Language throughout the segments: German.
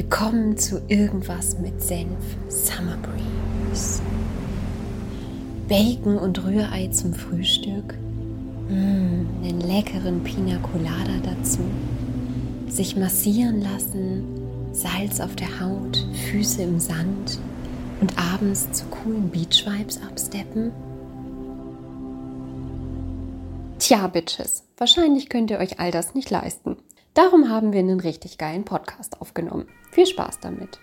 Willkommen zu Irgendwas mit Senf Summer Breeze. Bacon und Rührei zum Frühstück. Mmh, einen leckeren Pina Colada dazu. Sich massieren lassen, Salz auf der Haut, Füße im Sand und abends zu coolen Beach-Vibes absteppen. Tja, Bitches, wahrscheinlich könnt ihr euch all das nicht leisten. Darum haben wir einen richtig geilen Podcast aufgenommen. Viel Spaß damit.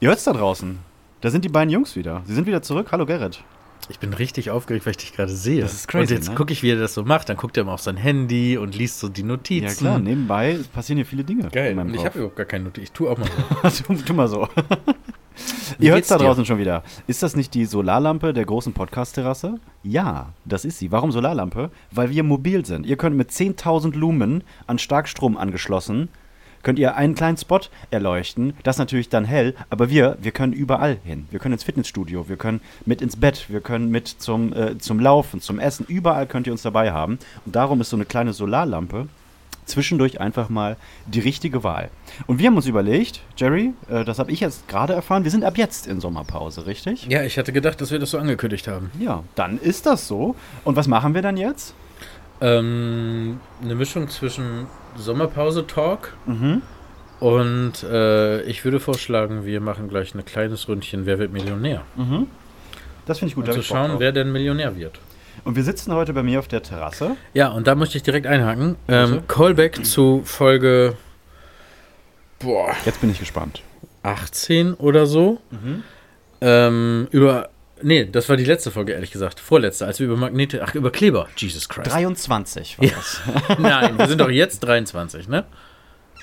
Ihr hört's da draußen. Da sind die beiden Jungs wieder. Sie sind wieder zurück. Hallo Gerrit. Ich bin richtig aufgeregt, weil ich dich gerade sehe. Das ist crazy, Und jetzt ne? gucke ich, wie er das so macht. Dann guckt er immer auf sein Handy und liest so die Notizen. Ja klar, nebenbei passieren hier viele Dinge. Geil. Und ich habe überhaupt gar keine Notizen. Ich tue auch mal so. tu, tu mal so. Wie Ihr hört's geht's da dir? draußen schon wieder. Ist das nicht die Solarlampe der großen Podcast-Terrasse? Ja, das ist sie. Warum Solarlampe? Weil wir mobil sind. Ihr könnt mit 10.000 Lumen an Starkstrom angeschlossen, könnt ihr einen kleinen Spot erleuchten. Das natürlich dann hell, aber wir, wir können überall hin. Wir können ins Fitnessstudio, wir können mit ins Bett, wir können mit zum, äh, zum Laufen, zum Essen. Überall könnt ihr uns dabei haben. Und darum ist so eine kleine Solarlampe zwischendurch einfach mal die richtige Wahl. Und wir haben uns überlegt, Jerry, äh, das habe ich jetzt gerade erfahren, wir sind ab jetzt in Sommerpause, richtig? Ja, ich hatte gedacht, dass wir das so angekündigt haben. Ja, dann ist das so. Und was machen wir dann jetzt? Ähm, eine Mischung zwischen Sommerpause-Talk Mhm. und äh, ich würde vorschlagen, wir machen gleich ein kleines Ründchen Wer wird Millionär? Das finde ich gut. Und hab zu schauen, wer denn Millionär wird. Und wir sitzen heute bei mir auf der Terrasse. Ja, und da möchte ich direkt einhaken. Ähm? Callback zu Folge boah, Jetzt bin ich gespannt. 18 oder so. Ähm, über. Nee, das war die letzte Folge, ehrlich gesagt. Vorletzte, als wir über Magnete. Ach, über Kleber. Jesus Christ. 23 war Ja. das. Nein, wir sind doch jetzt 23, ne?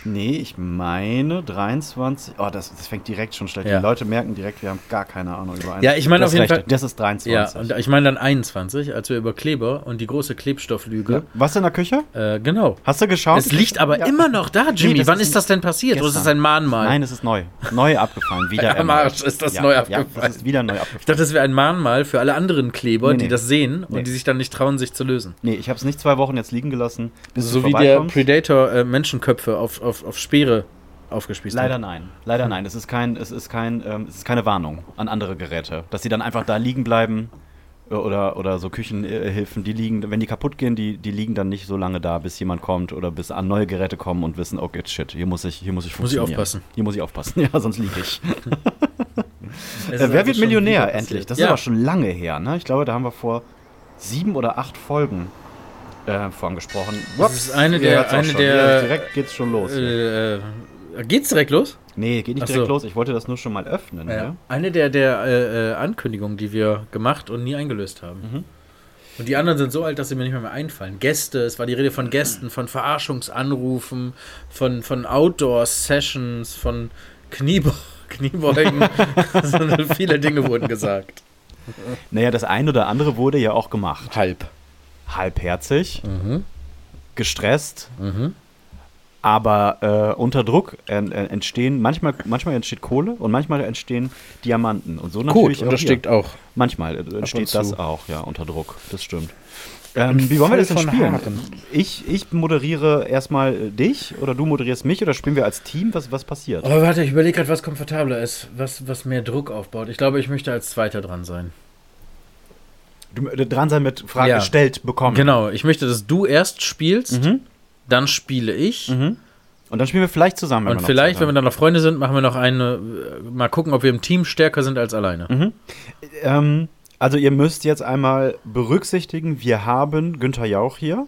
Nee, ich meine 23. Oh, das, das fängt direkt schon schlecht. Ja. Die Leute merken direkt, wir haben gar keine Ahnung über einen. Ja, ich meine auf jeden recht, Fall- Das ist 23. Ja, und ich meine dann 21, als wir über Kleber und die große Klebstofflüge. Ja. Was in der Küche? Äh, genau. Hast du geschaut? Es liegt aber Ja. immer noch da, Jimmy. das Wann ist ist das denn passiert? Oder ist das gestern. ein Mahnmal? Nein, es ist neu. Neu abgefallen. Wieder Am. Arsch ist das ja, neu Ja, abgefallen. das ist wieder neu Ich abgefallen. dachte, das wäre ein Mahnmal für alle anderen Kleber, Nee, die nee. das sehen Nee. und die sich dann nicht trauen, sich zu lösen. Nee, ich habe es nicht zwei Wochen jetzt liegen gelassen, So wie der. Predator äh, Menschenköpfe auf, auf, auf Speere aufgespießt Leider hat. nein. Leider nein. Es ist, kein, es, ist kein, ähm, es ist keine Warnung an andere Geräte. Dass sie dann einfach da liegen bleiben äh, oder, oder so Küchenhilfen, die liegen, wenn die kaputt gehen, die, die liegen dann nicht so lange da, bis jemand kommt oder bis an neue Geräte kommen und wissen, okay, shit, hier muss ich, hier muss ich Muss ich funktionieren. aufpassen. Hier muss ich aufpassen. Ja, sonst liege ich. Äh, wer also wird schon Millionär endlich? Das ja. ist aber schon lange her, ne? Ich glaube, da haben wir vor sieben oder acht Folgen äh, von gesprochen. Das ist eine der- eine der- Ja, direkt geht's schon los. Äh, äh, geht's direkt los? nee, geht nicht Ach direkt so. los. Ich wollte das nur schon mal öffnen. Ne? Eine der, der äh, äh, Ankündigungen, die wir gemacht und nie eingelöst haben. Mhm. Und die anderen sind so alt, dass sie mir nicht mehr, mehr einfallen. Gäste, es war die Rede von Gästen, von Verarschungsanrufen, von, von Outdoor-Sessions, von Kniebe Kniebeugen. also, viele Dinge wurden gesagt. Naja, das eine oder andere wurde ja auch gemacht. Halb. Halbherzig, Mhm. gestresst, Mhm. aber äh, unter Druck en- en- entstehen, manchmal, manchmal entsteht Kohle und manchmal entstehen Diamanten. Und so natürlich Gut, und das steckt auch. Manchmal äh, entsteht das auch, ja, unter Druck. Das stimmt. Ähm, wie wollen wir das denn spielen? Haaren. Ich, ich moderiere erstmal äh, dich oder du moderierst mich oder spielen wir als Team? Was, was passiert? Aber warte, ich überlege gerade, was komfortabler ist, was, was mehr Druck aufbaut. Ich glaube, ich möchte als Zweiter dran sein. Äh, dran sein mit Fragen Ja. gestellt bekommen. Genau, ich möchte, dass du erst spielst, Mhm. dann spiele ich. Mhm. Und dann spielen wir vielleicht zusammen. wenn Und vielleicht, Zeit wenn wir dann noch Freunde sind, machen wir noch eine. äh, Mal gucken, ob wir im Team stärker sind als alleine. Mhm. Ähm, also ihr müsst jetzt einmal berücksichtigen, wir haben Günther Jauch hier.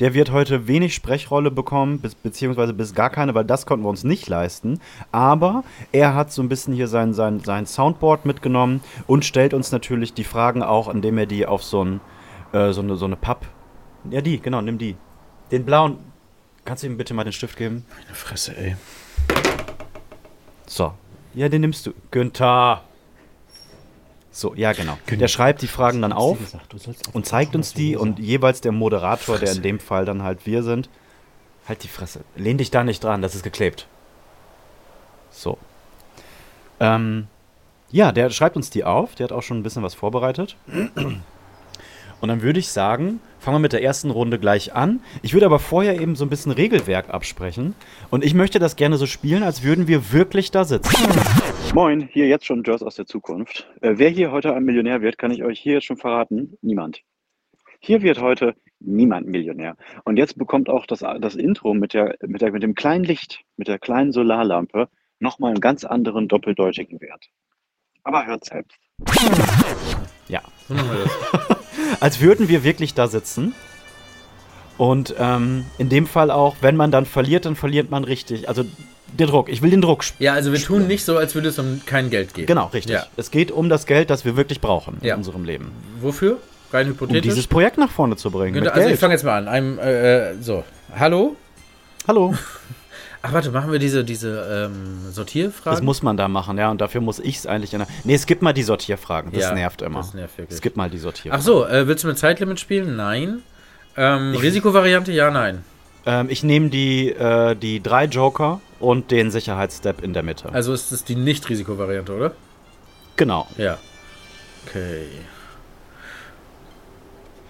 Der wird heute wenig Sprechrolle bekommen, bis, beziehungsweise bis gar keine, weil das konnten wir uns nicht leisten. Aber er hat so ein bisschen hier sein, sein, sein Soundboard mitgenommen und stellt uns natürlich die Fragen auch, indem er die auf so, ein, äh, so eine, so eine Papp... Ja, die, genau, nimm die. Den blauen... Kannst du ihm bitte mal den Stift geben? Meine Fresse, ey. So. Ja, den nimmst du. Günther. So, ja, genau. Der schreibt die Fragen dann auf und zeigt uns die und jeweils der Moderator, der in dem Fall dann halt wir sind, halt die Fresse. Lehn dich da nicht dran, das ist geklebt. So. Ähm, Ja, der schreibt uns die auf. Der hat auch schon ein bisschen was vorbereitet. Und dann würde ich sagen, fangen wir mit der ersten Runde gleich an. Ich würde aber vorher eben so ein bisschen Regelwerk absprechen. Und ich möchte das gerne so spielen, als würden wir wirklich da sitzen. Moin, hier jetzt schon Joyce aus der Zukunft. Äh, wer hier heute ein Millionär wird, kann ich euch hier jetzt schon verraten. Niemand. Hier wird heute niemand Millionär. Und jetzt bekommt auch das, das Intro mit, der, mit, der, mit dem kleinen Licht, mit der kleinen Solarlampe nochmal einen ganz anderen doppeldeutigen Wert. Aber hört selbst. Ja. So machen wir das. Als würden wir wirklich da sitzen. Und ähm, in dem Fall auch, wenn man dann verliert, dann verliert man richtig. Also der Druck. Ich will den Druck spüren. Ja, also wir tun nicht so, als würde es um kein Geld gehen. Genau, richtig. Ja. Es geht um das Geld, das wir wirklich brauchen Ja. in unserem Leben. Wofür? Rein Um hypothetisch? dieses Projekt nach vorne zu bringen. Mit also ich Geld. fange jetzt mal an. Einem, äh, äh, so, hallo? Hallo. Ach warte, machen wir diese, diese ähm, Sortierfragen? Das muss man da machen, ja. Und dafür muss ich es eigentlich in der. Nee, skip mal die Sortierfragen. Das Ja, nervt immer. das nervt wirklich. Skip mal die Sortierfragen. Ach so, äh, willst du mit Zeitlimit spielen? Nein. Ähm, Risikovariante? Ja, nein. Ähm, ich nehme die, äh, die drei Joker und den Sicherheitsstep in der Mitte. Also ist es die Nicht-Risikovariante, oder? genau. Ja. Okay.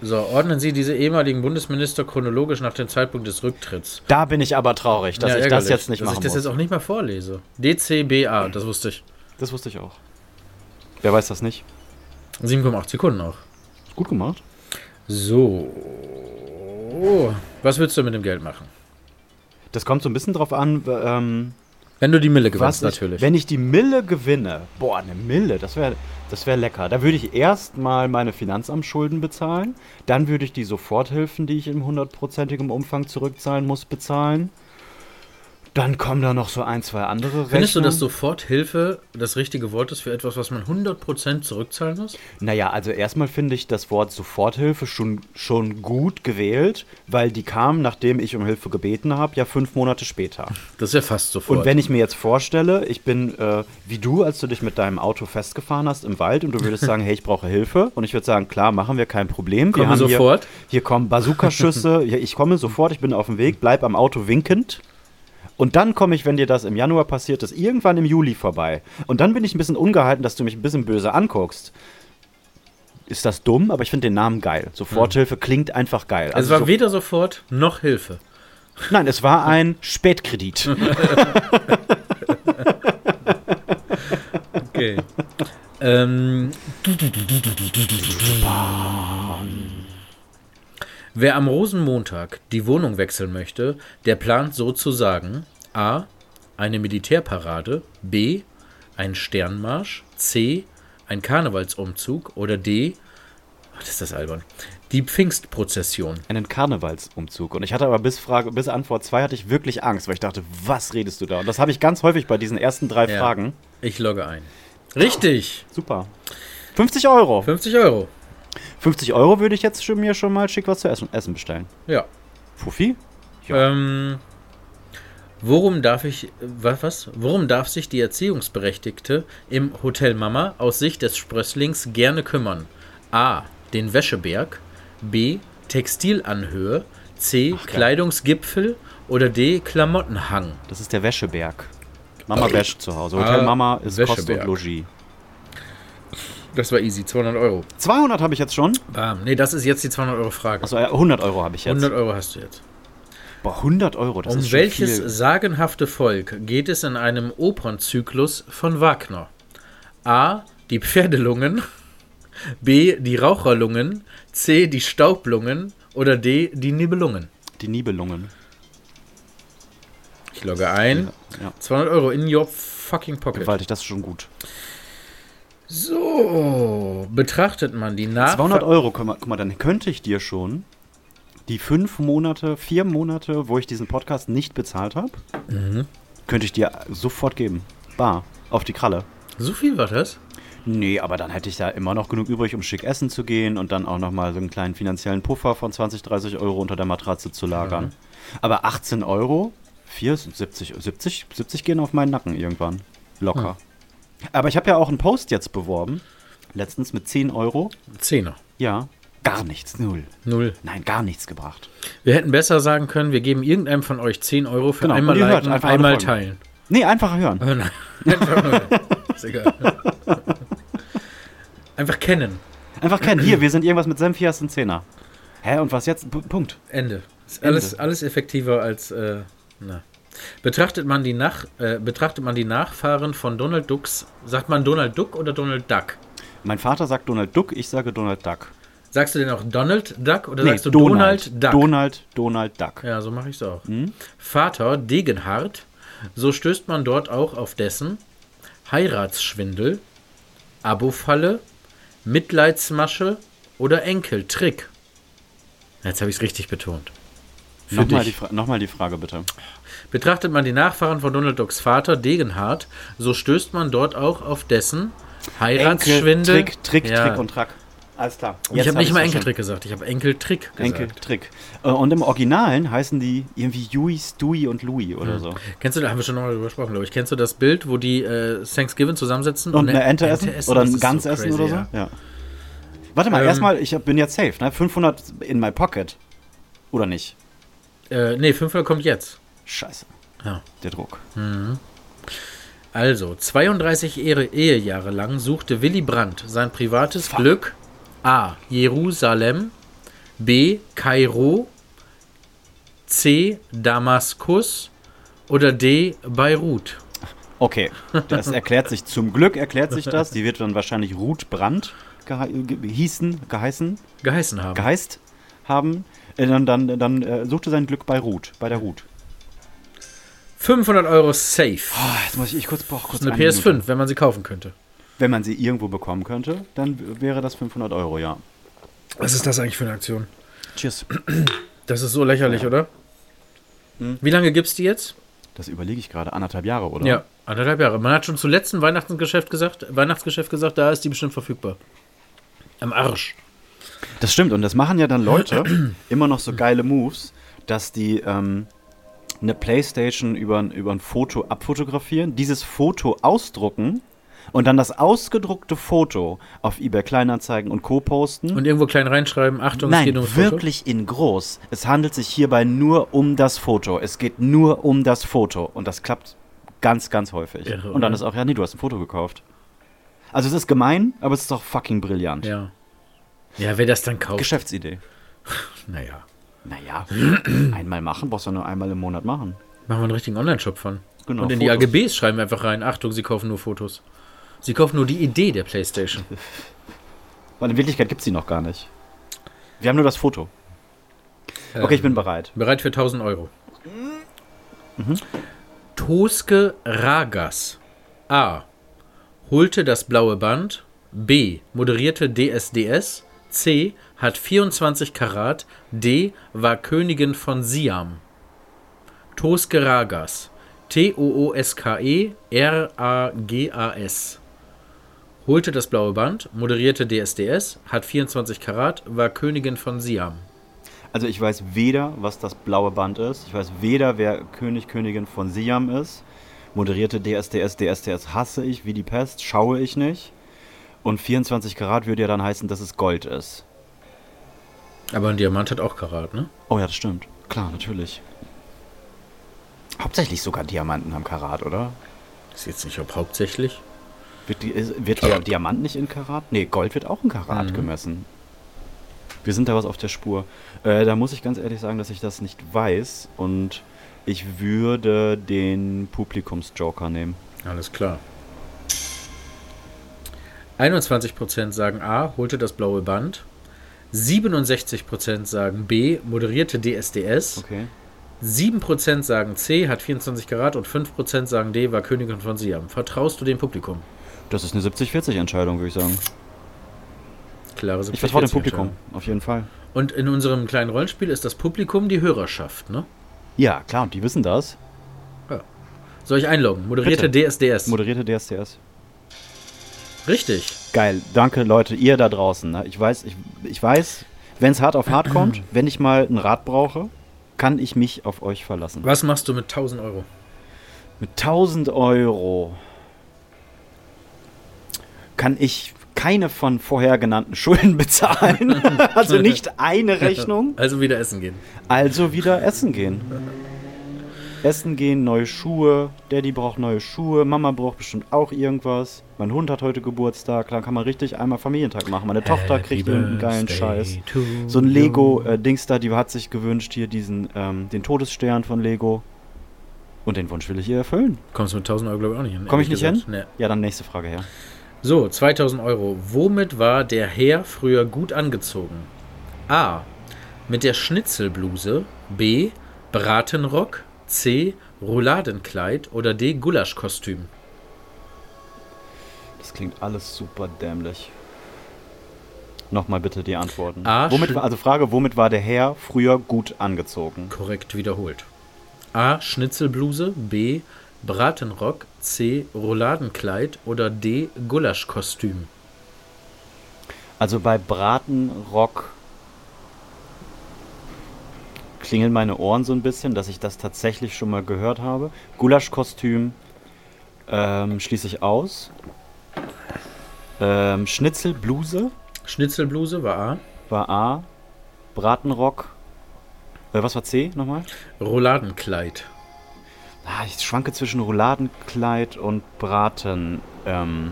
So, ordnen Sie diese ehemaligen Bundesminister chronologisch nach dem Zeitpunkt des Rücktritts. Da bin ich aber traurig, dass Ja, ich das jetzt nicht dass machen ich das muss. jetzt auch nicht mal vorlese. DCBA, das wusste ich. das wusste ich auch. Wer weiß das nicht? 7,8 Sekunden auch. Gut gemacht. So. Was willst du mit dem Geld machen? Das kommt so ein bisschen drauf an, ähm, Wenn du die Mille gewinnst, ich, natürlich. Wenn ich die Mille gewinne, boah, eine Mille, das wäre das wär lecker. Da würde ich erstmal meine Finanzamtsschulden bezahlen, dann würde ich die Soforthilfen, die ich im hundertprozentigem Umfang zurückzahlen muss, bezahlen. Dann kommen da noch so ein, zwei andere Rechnungen. Findest du, dass Soforthilfe das richtige Wort ist für etwas, was man 100% zurückzahlen muss? Naja, also erstmal finde ich das Wort Soforthilfe schon, schon gut gewählt, weil die kam, nachdem ich um Hilfe gebeten habe, ja fünf Monate später. Das ist ja fast sofort. Und wenn ich mir jetzt vorstelle, ich bin äh, wie du, als du dich mit deinem Auto festgefahren hast im Wald und du würdest sagen, hey, ich brauche Hilfe. Und ich würde sagen, klar, machen wir kein Problem. wir Komme sofort. Hier, hier kommen Bazookaschüsse. ich komme sofort, ich bin auf dem Weg, bleib am Auto winkend. Und dann komme ich, wenn dir das im Januar passiert ist, irgendwann im Juli vorbei. Und dann bin ich ein bisschen ungehalten, dass du mich ein bisschen böse anguckst. Ist das dumm? Aber ich finde den Namen geil. Soforthilfe klingt einfach geil. es Also war so, weder sofort noch Hilfe. nein, es war ein Spätkredit. Okay. ähm, wer am Rosenmontag die Wohnung wechseln möchte, der plant sozusagen A. Eine Militärparade, B. Ein Sternmarsch, C. Ein Karnevalsumzug oder D. Ach, ist das albern. Die Pfingstprozession. einen Karnevalsumzug. Und ich hatte aber bis, Frage, bis Antwort 2 hatte ich wirklich Angst, weil ich dachte, was redest du da? Und das habe ich ganz häufig bei diesen ersten drei Ja. Fragen. Ich logge ein. Richtig. Super. 50 Euro. 50 Euro. 50 Euro würde ich jetzt schon, mir schon mal schick was zu essen, essen bestellen. Ja. Fuffi? Ähm, worum darf ich, was, was? Worum darf sich die Erziehungsberechtigte im Hotel Mama aus Sicht des Sprösslings gerne kümmern? A. Den Wäscheberg. B. Textilanhöhe. C. Ach. Kleidungsgipfel. Oder D. Klamottenhang. Das ist der Wäscheberg. Mama wäscht zu Hause. Hotel Ah, Mama ist Kost und Logis. Das war easy. 200 Euro. 200 habe ich jetzt schon. Bam. Nee, das ist jetzt die 200 Euro Frage. Achso, äh, 100 Euro habe ich jetzt. 100 Euro hast du jetzt. Boah, 100 Euro, das um ist schon welches viel. sagenhafte Volk geht es in einem Opernzyklus von Wagner? A. Die Pferdelungen. B. Die Raucherlungen. C. Die Staublungen. Oder D. Die Nibelungen. Die Nibelungen. Ich logge ein. Ja, 200 Euro in your fucking pocket. gewaltig, das ist schon gut. So, betrachtet man die Nach 200 Euro, guck mal, guck mal, dann könnte ich dir schon die fünf Monate, vier Monate, wo ich diesen Podcast nicht bezahlt habe, Mhm. könnte ich dir sofort geben. Bar, auf die Kralle. So viel war das? Nee, aber dann hätte ich da immer noch genug übrig, um schick essen zu gehen und dann auch nochmal so einen kleinen finanziellen Puffer von 20, 30 Euro unter der Matratze zu lagern. Aber 18 Euro, 4, 70, 70, 70 gehen auf meinen Nacken irgendwann. Locker. Aber ich habe ja auch einen Post jetzt beworben, letztens mit 10 Euro. Zehner. Ja, gar nichts, null. Null. Nein, gar nichts gebracht. Wir hätten besser sagen können, wir geben irgendeinem von euch 10 Euro für Genau, einmal und ihr hört liken, einfach alle einmal Folgen. teilen. Nee, einfach hören. Oh nein. Einfach nur. Ist egal. Einfach kennen. Einfach kennen. Hier, wir sind irgendwas mit Senf, hier hast du einen Zehner. Hä, und was jetzt? P Punkt. Ende. Ist alles, alles effektiver als. Äh, na. Betrachtet man, die Nach, äh, betrachtet man die Nachfahren von Donald Ducks, sagt man Donald Duck oder Donald Duck? Mein Vater sagt Donald Duck, ich sage Donald Duck. Sagst du denn auch Donald Duck oder Nee, sagst du Donald, Duck? Donald, Donald Duck. Ja, so mache ich es auch. Vater Degenhardt, so stößt man dort auch auf dessen Heiratsschwindel, Abofalle, Mitleidsmasche oder Enkeltrick. Jetzt habe ich es richtig betont. Nochmal die, nochmal die Frage bitte. Betrachtet man die Nachfahren von Donald Ducks Vater Degenhardt, so stößt man dort auch auf dessen Heiratsschwindel. Enkel, Trick, Trick, Ja. Trick und Track. Alles klar. ich habe nicht mal. Enkeltrick gesagt, ich habe Enkeltrick gesagt. Enkeltrick. Äh, Und im Originalen heißen die irgendwie Yui, Stewie und Louis oder so. Kennst du, da haben wir schon noch mal drüber gesprochen, glaube ich. Kennst du das Bild, wo die äh, Thanksgiving zusammensetzen Und eine Ente essen? Oder Das ein Gans so essen crazy, oder so? ja. Ja. Warte mal, Ähm, erstmal, ich bin jetzt safe, ne? 500 in my pocket. Oder nicht? Äh, nee, 500 kommt jetzt. Scheiße. Ja. Der Druck. Also, 32 Ehe Ehejahre lang suchte Willy Brandt sein privates Glück A. Jerusalem, B. Kairo, C. Damaskus oder D. Beirut. Okay, das erklärt sich, zum Glück erklärt sich das. Die wird dann wahrscheinlich Ruth Brandt gehe ge hießen, geheißen, Geheißen haben. geheißt haben. Äh, Dann, dann, dann äh, suchte sein Glück bei Ruth, bei der Ruth. 500 Euro safe. Ah, jetzt muss ich, ich kurz, boah, kurz Eine eine PS5, Minute. wenn man sie kaufen könnte. Wenn man sie irgendwo bekommen könnte, dann wäre das 500 Euro, ja. Was ist das eigentlich für eine Aktion? Cheers. Das ist so lächerlich, oder? Wie lange gibt's die jetzt? Das überlege ich gerade. Anderthalb Jahre, oder? Ja, anderthalb Jahre. Man hat schon zum letzten Weihnachtsgeschäft gesagt, Weihnachtsgeschäft gesagt, da ist die bestimmt verfügbar. Am Arsch. Das stimmt. Und das machen ja dann Leute immer noch so geile Moves, dass die ähm, eine Playstation über, ein- über ein Foto abfotografieren, dieses Foto ausdrucken und dann das ausgedruckte Foto auf eBay Kleinanzeigen und Co. posten. Und irgendwo klein reinschreiben, Achtung, es Nein, geht ums wirklich in groß. Es handelt sich hierbei nur um das Foto. Es geht nur um das Foto. Und das klappt ganz, ganz häufig. Irre, und dann ist auch, ja, nee, du hast ein Foto gekauft. Also es ist gemein, aber es ist doch fucking brillant. Ja. Ja, wer das dann kauft. Geschäftsidee. naja. Naja, einmal machen, brauchst du nur einmal im Monat machen. Machen wir einen richtigen Online-Shop von. Genau, Und in die Fotos. AGBs schreiben wir einfach rein, Achtung, sie kaufen nur Fotos. Sie kaufen nur die Idee der Playstation. Weil in Wirklichkeit gibt es die noch gar nicht. Wir haben nur das Foto. Okay, ich bin bereit. Bereit für 1000 Euro. Mhm. Toske Ragas. A. Holte das blaue Band. B. Moderierte DSDS. C. Hat 24 Karat. D. War Königin von Siam. Toske Ragas. T-O-O-S-K-E R-A-G-A-S. Holte das blaue Band, moderierte DSDS, hat 24 Karat, war Königin von Siam. Also ich weiß weder, was das blaue Band ist. Ich weiß weder, wer König, Königin von Siam ist. Moderierte DSDS, DSDS hasse ich wie die Pest, schaue ich nicht. Und 24 Karat würde ja dann heißen, dass es Gold ist. Aber ein Diamant hat auch Karat, ne? Oh ja, das stimmt. Klar, natürlich. Hauptsächlich sogar Diamanten haben Karat, oder? Ist jetzt nicht, ob hauptsächlich. Wird, die, wird der Diamant nicht in Karat? Nee, Gold wird auch in Karat Mhm. gemessen. Wir sind da was auf der Spur. Äh, da muss ich ganz ehrlich sagen, dass ich das nicht weiß. Und ich würde den Publikumsjoker nehmen. Alles klar. 21% sagen A, holte das blaue Band. 67% sagen B, moderierte DSDS. Okay. 7% sagen C, hat 24 Karat und 5% sagen D, war Königin von Siam. Vertraust du dem Publikum? Das ist eine 70-40-Entscheidung, würde ich sagen. Klare Ich vertraue dem 70-40 Publikum, auf jeden Fall. Und in unserem kleinen Rollenspiel ist das Publikum die Hörerschaft, ne? Ja, klar, und die wissen das. Soll ich einloggen? Moderierte Bitte. DSDS. Moderierte DSDS. Richtig. Geil, danke Leute, ihr da draußen. Ne? Ich weiß, ich, ich weiß, wenn es hart auf hart kommt, wenn ich mal ein Rad brauche, kann ich mich auf euch verlassen. Was machst du mit 1000 Euro? Mit 1000 Euro kann ich keine von vorher genannten Schulden bezahlen. also nicht eine Rechnung. Also wieder essen gehen. Also wieder essen gehen. Essen gehen, neue Schuhe. Daddy braucht neue Schuhe. Mama braucht bestimmt auch irgendwas. Mein Hund hat heute Geburtstag. Da kann man richtig einmal Familientag machen. Meine Tochter kriegt irgendeinen geilen Scheiß. So ein Lego-Dings da, die hat sich gewünscht, hier diesen, ähm, den Todesstern von Lego. Und den Wunsch will ich ihr erfüllen. Kommst du mit 1000 Euro, glaube ich, auch nicht hin. Komm ich nicht gesagt. hin? Nee. Ja, dann nächste Frage her. So, 2000 Euro. Womit war der Herr früher gut angezogen? A. Mit der Schnitzelbluse. B. Bratenrock. C. Rouladenkleid. Oder D. Gulaschkostüm. Das klingt alles super dämlich. Nochmal bitte die Antworten. A, womit, also Frage, womit war der Herr früher gut angezogen? Korrekt wiederholt. A. Schnitzelbluse. B. Bratenrock. C. Rouladenkleid. Oder D. Gulaschkostüm. Also bei Bratenrock klingeln meine Ohren so ein bisschen, dass ich das tatsächlich schon mal gehört habe. Gulaschkostüm ähm, schließe ich aus. Ähm, Schnitzelbluse Schnitzelbluse war A. war A. Bratenrock. Äh, was war C nochmal? Rouladenkleid. Ah, ich schwanke zwischen Rouladenkleid und Braten. Ähm,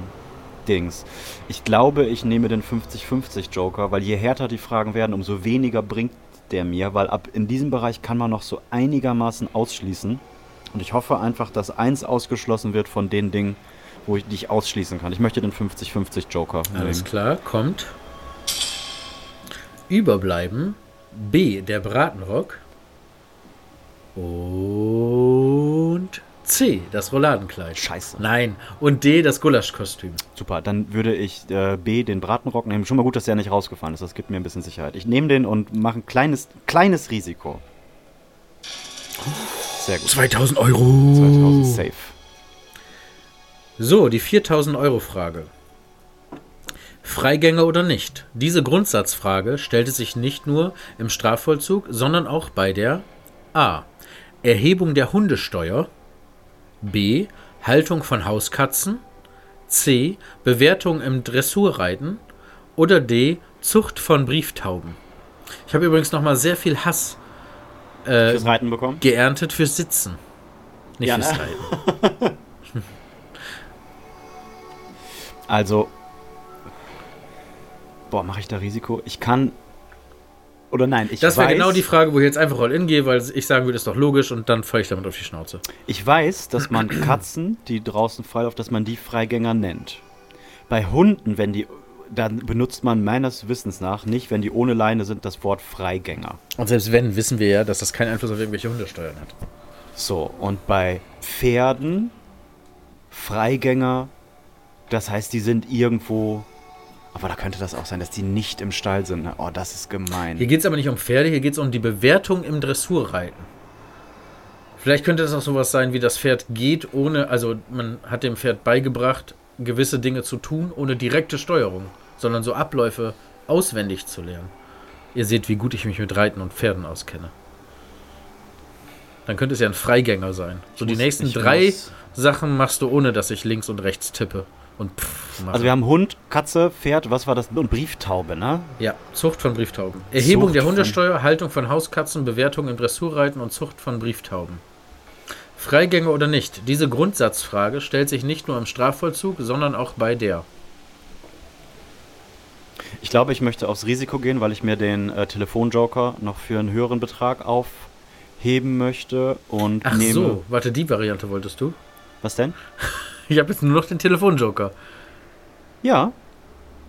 Dings. Ich glaube, ich nehme den 50-50 Joker, weil je härter die Fragen werden, umso weniger bringt der mir, weil ab in diesem Bereich kann man noch so einigermaßen ausschließen. Und ich hoffe einfach, dass eins ausgeschlossen wird von den Dingen, wo ich dich ausschließen kann. Ich möchte den 50-50 Joker Alles nehmen. klar, kommt. Überbleiben. B, der Bratenrock. Und C, das Rouladenkleid. Scheiße. Nein. Und D, das Gulaschkostüm. Super, dann würde ich äh, B, den Bratenrock nehmen. Schon mal gut, dass der nicht rausgefallen ist. Das gibt mir ein bisschen Sicherheit. Ich nehme den und mache ein kleines, kleines Risiko. Sehr gut. 2000 Euro. 2000 safe. So, die 4000 Euro Frage. Freigänger oder nicht? Diese Grundsatzfrage stellte sich nicht nur im Strafvollzug, sondern auch bei der A. Erhebung der Hundesteuer, B. Haltung von Hauskatzen, C. Bewertung im Dressurreiten oder D. Zucht von Brieftauben. Ich habe übrigens nochmal sehr viel Hass äh, Fürs Reiten bekommen? geerntet fürs Sitzen. Nicht Ja, fürs ne? Reiten. Also, boah, mache ich da Risiko? Ich kann, oder nein, ich Das wäre genau die Frage, wo ich jetzt einfach all in gehe, weil ich sagen würde, ist doch logisch und dann falle ich damit auf die Schnauze. ich weiß, dass man Katzen, die draußen frei laufen, dass man die Freigänger nennt. Bei Hunden, wenn die, dann benutzt man meines Wissens nach nicht, wenn die ohne Leine sind, das Wort Freigänger. Und selbst wenn, wissen wir ja, dass das keinen Einfluss auf irgendwelche Hundesteuern hat. So, und bei Pferden, Freigänger, das heißt, die sind irgendwo. Aber da könnte das auch sein, dass die nicht im Stall sind. ne? Oh, das ist gemein. Hier geht es aber nicht um Pferde, hier geht es um die Bewertung im Dressurreiten. Vielleicht könnte das auch sowas sein, wie das Pferd geht ohne, also man hat dem Pferd beigebracht, gewisse Dinge zu tun, ohne direkte Steuerung, sondern so Abläufe auswendig zu lernen. Ihr seht, wie gut ich mich mit Reiten und Pferden auskenne. Dann könnte es ja ein Freigänger sein. So die muss- nächsten ich drei muss- Sachen machst du, ohne dass ich links und rechts tippe. Und pff. Also wir haben Hund, Katze, Pferd, was war das? Und Brieftaube, ne? Ja, Zucht von Brieftauben. Erhebung Zucht der Hundesteuer, Haltung von Hauskatzen, Bewertung im Dressurreiten und Zucht von Brieftauben. Freigänger oder nicht? Diese Grundsatzfrage stellt sich nicht nur im Strafvollzug, sondern auch bei der. Ich glaube, ich möchte aufs Risiko gehen, weil ich mir den äh, Telefonjoker noch für einen höheren Betrag aufheben möchte und Ach nehme. so, warte, die Variante wolltest du? Was denn? Ich habe jetzt nur noch den Telefonjoker. Ja.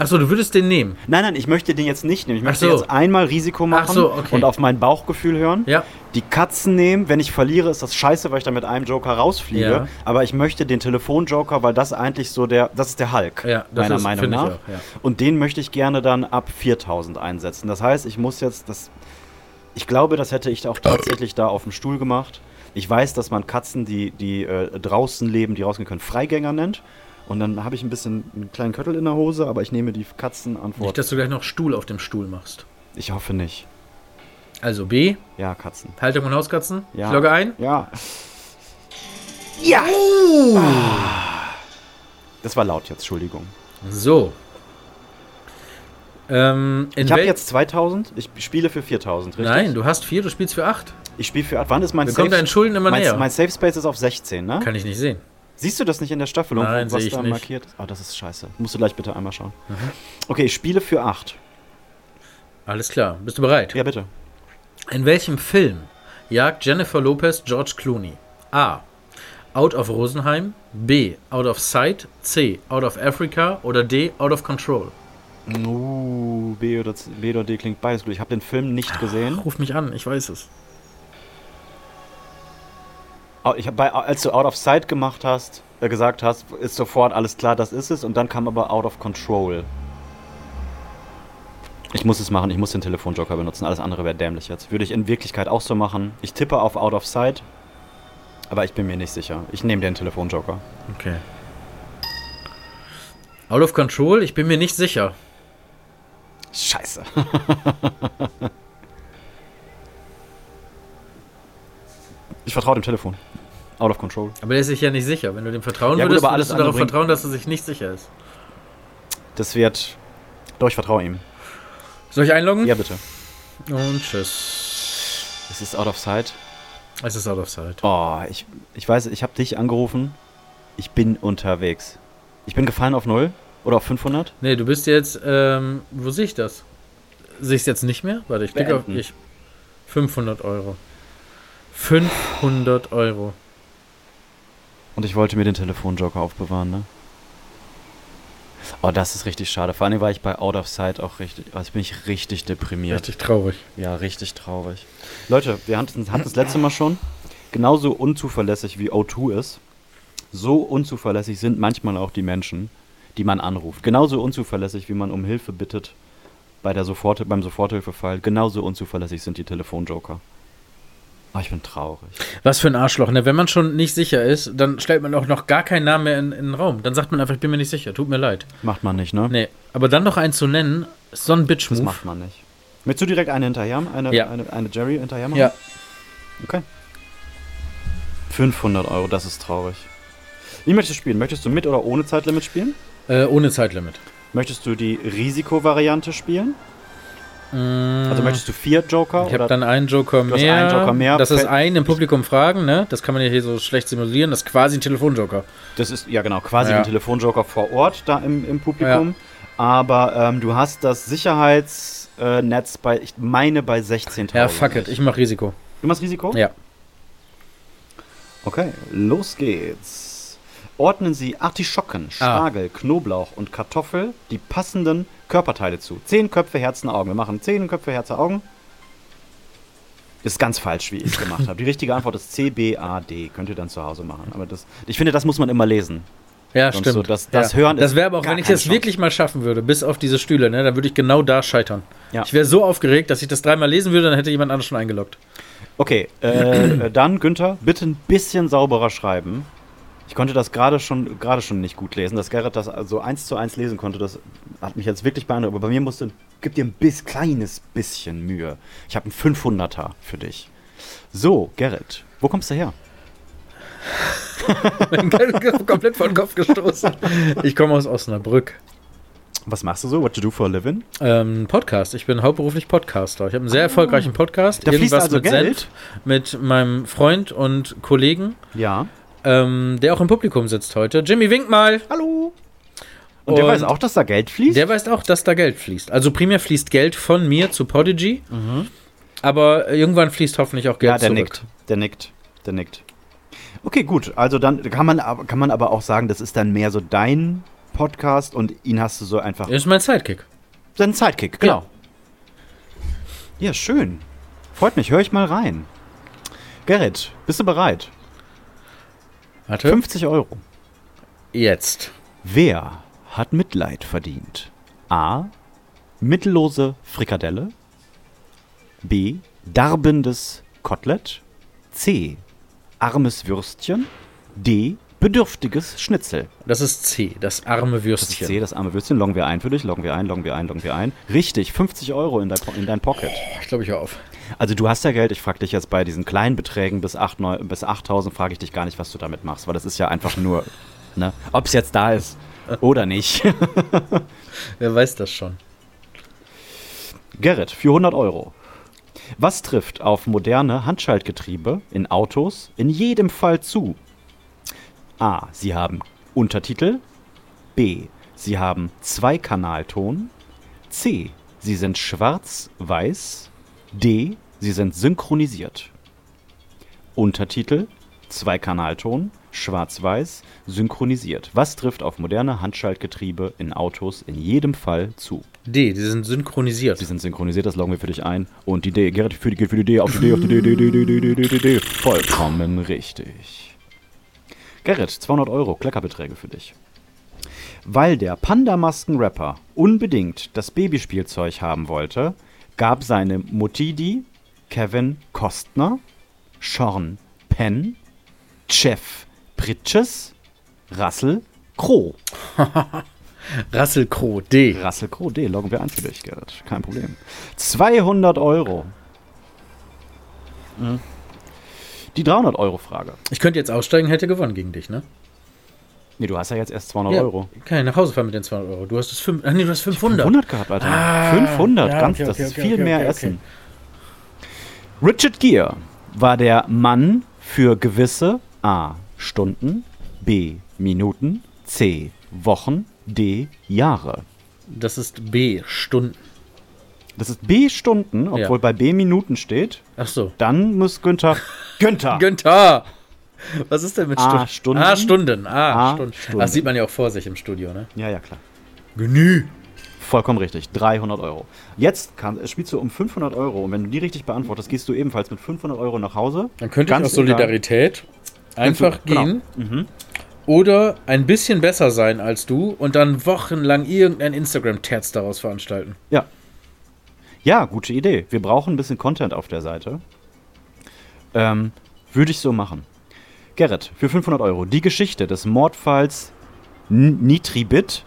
Ach so, du würdest den nehmen. Nein, nein, ich möchte den jetzt nicht nehmen. Ich möchte so. jetzt einmal Risiko machen so, okay. und auf mein Bauchgefühl hören. Ja. Die Katzen nehmen, wenn ich verliere, ist das scheiße, weil ich dann mit einem Joker rausfliege. Ja. Aber ich möchte den Telefonjoker, weil das eigentlich so der, das ist der Hulk, Ja, das meiner ist- Meinung nach. auch, ja. Und den möchte ich gerne dann ab 4000 einsetzen. Das heißt, ich muss jetzt das, ich glaube, das hätte ich auch tatsächlich da auf dem Stuhl gemacht. Ich weiß, dass man Katzen, die, die äh, draußen leben, die rausgehen können, Freigänger nennt. Und dann habe ich ein bisschen einen kleinen Köttel in der Hose, aber ich nehme die Katzenantwort. Nicht, dass du gleich noch Stuhl auf dem Stuhl machst. Ich hoffe nicht. Also B, Ja, Katzen. Haltung von Hauskatzen. Ja. Ich logge ein. Ja. Ja! Ah. Das war laut jetzt, Entschuldigung. So. Ähm, in Ich habe jetzt 2000, ich spiele für 4000, richtig? Nein, du hast vier, du spielst für acht. Ich spiele für, wann ist mein Dann kommt dein Schulden immer mein, näher. mein Safe Space ist auf 16, ne? Kann ich nicht sehen. Siehst du das nicht in der Staffelung, Nein, was ich da nicht. markiert ist? Oh, das ist scheiße. Musst du gleich bitte einmal schauen. Mhm. Okay, ich spiele für 8. Alles klar. Bist du bereit? Ja, bitte. In welchem Film jagt Jennifer Lopez George Clooney? A. Out of Rosenheim. B. Out of Sight. C. Out of Africa. Oder D. Out of Control. Uh, B oder, C, B oder D klingt beides gut. Ich habe den Film nicht gesehen. Ruf mich an, ich weiß es. Ich hab bei, als du Out of Sight gemacht hast, äh, gesagt hast, ist sofort alles klar, das ist es. Und dann kam aber Out of Control. Ich muss es machen, ich muss den Telefonjoker benutzen. Alles andere wäre dämlich jetzt. Würde ich in Wirklichkeit auch so machen. Ich tippe auf Out of Sight, aber ich bin mir nicht sicher. Ich nehme den Telefonjoker. Okay. Out of Control? Ich bin mir nicht sicher. Scheiße. ich vertraue dem Telefon. Out of Control. Aber der ist sich ja nicht sicher. Wenn du dem vertrauen Ja, gut, würdest, aber alles würdest du darauf bringt- vertrauen, dass er sich nicht sicher ist. Das wird. Doch, ich vertraue ihm. Soll ich einloggen? Ja, bitte. Und tschüss. Es ist Out of Sight. Es ist out of sight. Oh, ich, ich weiß, ich habe dich angerufen. Ich bin unterwegs. Ich bin gefallen auf 0 oder auf 500? Nee, du bist jetzt, ähm, wo sehe ich das? Sehe ich es jetzt nicht mehr? Warte, ich klicke auf, ich, 500 Euro. 500 Euro. Und ich wollte mir den Telefonjoker aufbewahren, ne? Oh, das ist richtig schade. Vor allem war ich bei Out of Sight auch richtig. Also bin ich richtig deprimiert. Richtig traurig. Ja, richtig traurig. Leute, wir hatten das letzte Mal schon. Genauso unzuverlässig wie O2 ist, so unzuverlässig sind manchmal auch die Menschen, die man anruft. Genauso unzuverlässig, wie man um Hilfe bittet bei der Sofort beim Soforthilfefall. Genauso unzuverlässig sind die Telefonjoker. Oh, ich bin traurig. Was für ein Arschloch, ne? Wenn man schon nicht sicher ist, dann stellt man auch noch gar keinen Namen mehr in, in den Raum. Dann sagt man einfach, ich bin mir nicht sicher, tut mir leid. Macht man nicht, ne? Nee, aber dann noch einen zu nennen, ist so ein Das Bitch-Move. macht man nicht. Willst du direkt eine hinterher? Eine, Ja. eine, eine Jerry hinterher machen? Ja, Okay. 500 Euro, das ist traurig. Wie möchtest du spielen? Möchtest du mit oder ohne Zeitlimit spielen? äh, ohne Zeitlimit. Möchtest du die Risikovariante spielen? Also möchtest du vier Joker? Mm. Ich habe dann einen Joker Du hast mehr. einen Joker mehr. Das ist ein im Publikum fragen, ne? Das kann man ja hier so schlecht simulieren. Das ist quasi ein Telefonjoker. das ist, ja genau, quasi Ja. ein Telefonjoker vor Ort da im, im Publikum. Aber ähm, du hast das Sicherheitsnetz bei, ich meine, bei 16.000. Ja, fuck it, ich mach Risiko. Du machst Risiko? Ja. Okay, los geht's. Ordnen Sie Artischocken, Ah. Spargel, Knoblauch und Kartoffel die passenden Körperteile zu. Zehn Köpfe, Herzen, Augen. Wir machen zehn Köpfe, Herzen, Augen. Ist ganz falsch, wie ich es gemacht habe. Die richtige Antwort ist C, B, A, D. Könnt ihr dann zu Hause machen. Aber das, ich finde, das muss man immer lesen. Ja, Sonst stimmt. so, das- das ja. Hören Das wäre aber auch, wenn ich das Chance. wirklich mal schaffen würde, bis auf diese Stühle, ne, dann würde ich genau da scheitern. Ja. Ich wäre so aufgeregt, dass ich das dreimal lesen würde, dann hätte jemand anderes schon eingeloggt. Okay, äh, äh, dann, Günther, bitte ein bisschen sauberer schreiben. Ich konnte das gerade schon, gerade schon nicht gut lesen. Dass Gerrit das so eins zu eins lesen konnte, das hat mich jetzt wirklich beeindruckt. Aber bei mir musste, gib dir ein bis, kleines bisschen Mühe. Ich habe einen 500er für dich. So, Gerrit, wo kommst du her? Komplett vor den Kopf gestoßen. Ich komme aus Osnabrück. Was machst du so? What to do for a living? Ähm, Podcast. Ich bin hauptberuflich Podcaster. Ich habe einen sehr erfolgreichen Podcast. Da fließt also mit Geld? Senf, mit meinem Freund und Kollegen, Ja. Ähm, der auch im Publikum sitzt heute. Jimmy, wink mal. Hallo. Und, der Und- weiß auch, dass da Geld fließt? Der weiß auch, dass da Geld fließt. Also primär fließt Geld von mir zu Podigy. Aber irgendwann fließt hoffentlich auch Geld ja, der zurück. nickt. Der nickt. Der nickt. Okay, gut. Also dann kann man, aber- kann man aber auch sagen, das ist dann mehr so dein Podcast und ihn hast du so einfach. Das ist mein Sidekick. Dein Sidekick, genau. Ja, schön. Freut mich, hör ich mal rein. Gerrit, bist du bereit? Warte. 50 Euro. Jetzt. Wer hat Mitleid verdient? A. Mittellose Frikadelle. B. Darbendes Kotelett. C. Armes Würstchen. D. Bedürftiges Schnitzel. Das ist C, das arme Das ist Würstchen. C, das arme Würstchen. Loggen wir ein für dich. Loggen wir ein, loggen wir ein, loggen wir ein. Richtig, 50 Euro in dein, Po- in dein Pocket. Ich glaube, ich höre auf. Also du hast ja Geld, ich frage dich jetzt bei diesen kleinen Beträgen bis 8, neu- bis 8000, frage ich dich gar nicht, was du damit machst, weil das ist ja einfach nur, ne, ob es jetzt da ist oder nicht. Wer weiß das schon? Gerrit, für 100 Euro. Was trifft auf moderne Handschaltgetriebe in Autos in jedem Fall zu? A. Sie haben Untertitel. B. Sie haben Zweikanalton. C. Sie sind schwarz-weiß. D. Sie sind synchronisiert. Untertitel, Zweikanalton, schwarz-weiß, synchronisiert. Was trifft auf moderne Handschaltgetriebe in Autos in jedem Fall zu? D, die sind synchronisiert. Sie sind synchronisiert, das loggen wir für dich ein. Und die D, Gerrit für die, geht für die D, auf die D, auf die D, D, D, D, D, D, D, D, D. Vollkommen richtig. Gerrit, 200 Euro, Kleckerbeträge für dich. Weil der Panda-Masken-Rapper unbedingt das Babyspielzeug haben wollte, gab seine Mutti die Kevin Kostner, Sean Penn, Jeff Bridges, Russell Crowe. Russell Crowe, D. Russell Crowe, D, loggen wir ein für dich, Gerrit. Kein Problem. 200 Euro. Mhm. Die 300-Euro-Frage. Ich könnte jetzt aussteigen, hätte gewonnen gegen dich, ne? Nee, du hast ja jetzt erst 200 Ja, Euro. Kann ich nach Hause fahren mit den 200 Euro. Du hast es fünf, ach nee, du hast 500. 500 gehabt, Alter. Ah, 500, ja, ganz, okay, das okay, ist okay, viel mehr Essen. Richard Gere war der Mann für gewisse A. Stunden, B. Minuten, C. Wochen, D. Jahre. Das ist B, Stunden. Das ist B. Stunden, obwohl Ja. bei B. Minuten steht. Ach so. Dann muss Günther. Günther! Günther! Was ist denn mit Stunden? Stunden. Ah, Stunden. Ah, A, Stunden. Stunden. Das sieht man ja auch vor sich im Studio, ne? ja, ja, klar. Genü. Vollkommen richtig. 300 Euro. Jetzt kann, spielst du um 500 Euro und wenn du die richtig beantwortest, gehst du ebenfalls mit 500 Euro nach Hause. Dann könnte ich Ganz aus Solidarität einfach genau. gehen Mhm. oder ein bisschen besser sein als du und dann wochenlang irgendein Instagram-Terz daraus veranstalten. Ja. Ja, gute Idee. Wir brauchen ein bisschen Content auf der Seite. Ähm, würde ich so machen. Gerrit, für 500 Euro. Die Geschichte des Mordfalls Nitribit,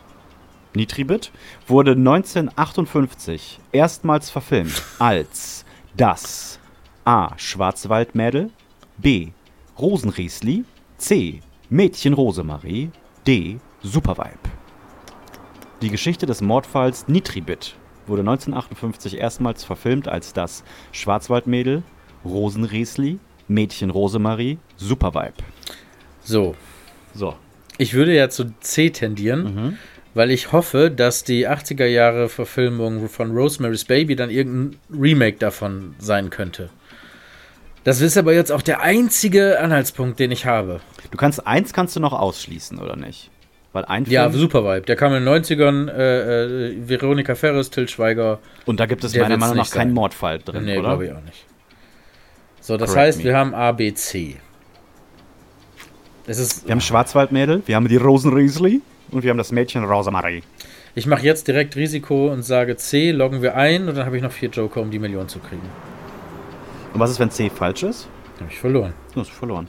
Nitribit wurde 1958 erstmals verfilmt als das A. Schwarzwaldmädel, B. Rosenriesli, C. Mädchen Rosemarie, D. Supervibe. Die Geschichte des Mordfalls Nitribit wurde 1958 erstmals verfilmt als das Schwarzwaldmädel, Rosenriesli, Mädchen Rosemarie, Supervibe. So, So. ich würde ja zu C tendieren, Mhm. weil ich hoffe, dass die 80er Jahre Verfilmung von Rosemary's Baby dann irgendein Remake davon sein könnte. Das ist aber jetzt auch der einzige Anhaltspunkt, den ich habe. Du kannst eins kannst du noch ausschließen, oder nicht? Weil ein Ja, Film, super Vibe. Der kam in den 90ern, äh, äh, Veronika Ferris, Till Schweiger. und da gibt es meiner Meinung nach keinen. Mordfall drin, nee, oder? glaube ich auch nicht. So, das Correct heißt, me. wir haben A, B, C. Es ist, Wir haben Schwarzwaldmädel, wir haben die Rosenriesli und wir haben das Mädchen Rosemarie. ich mache jetzt direkt Risiko und sage C, loggen wir ein und dann habe ich noch vier Joker, um die Million zu kriegen. Und was ist, wenn C falsch ist? Habe ich verloren. Du hast verloren.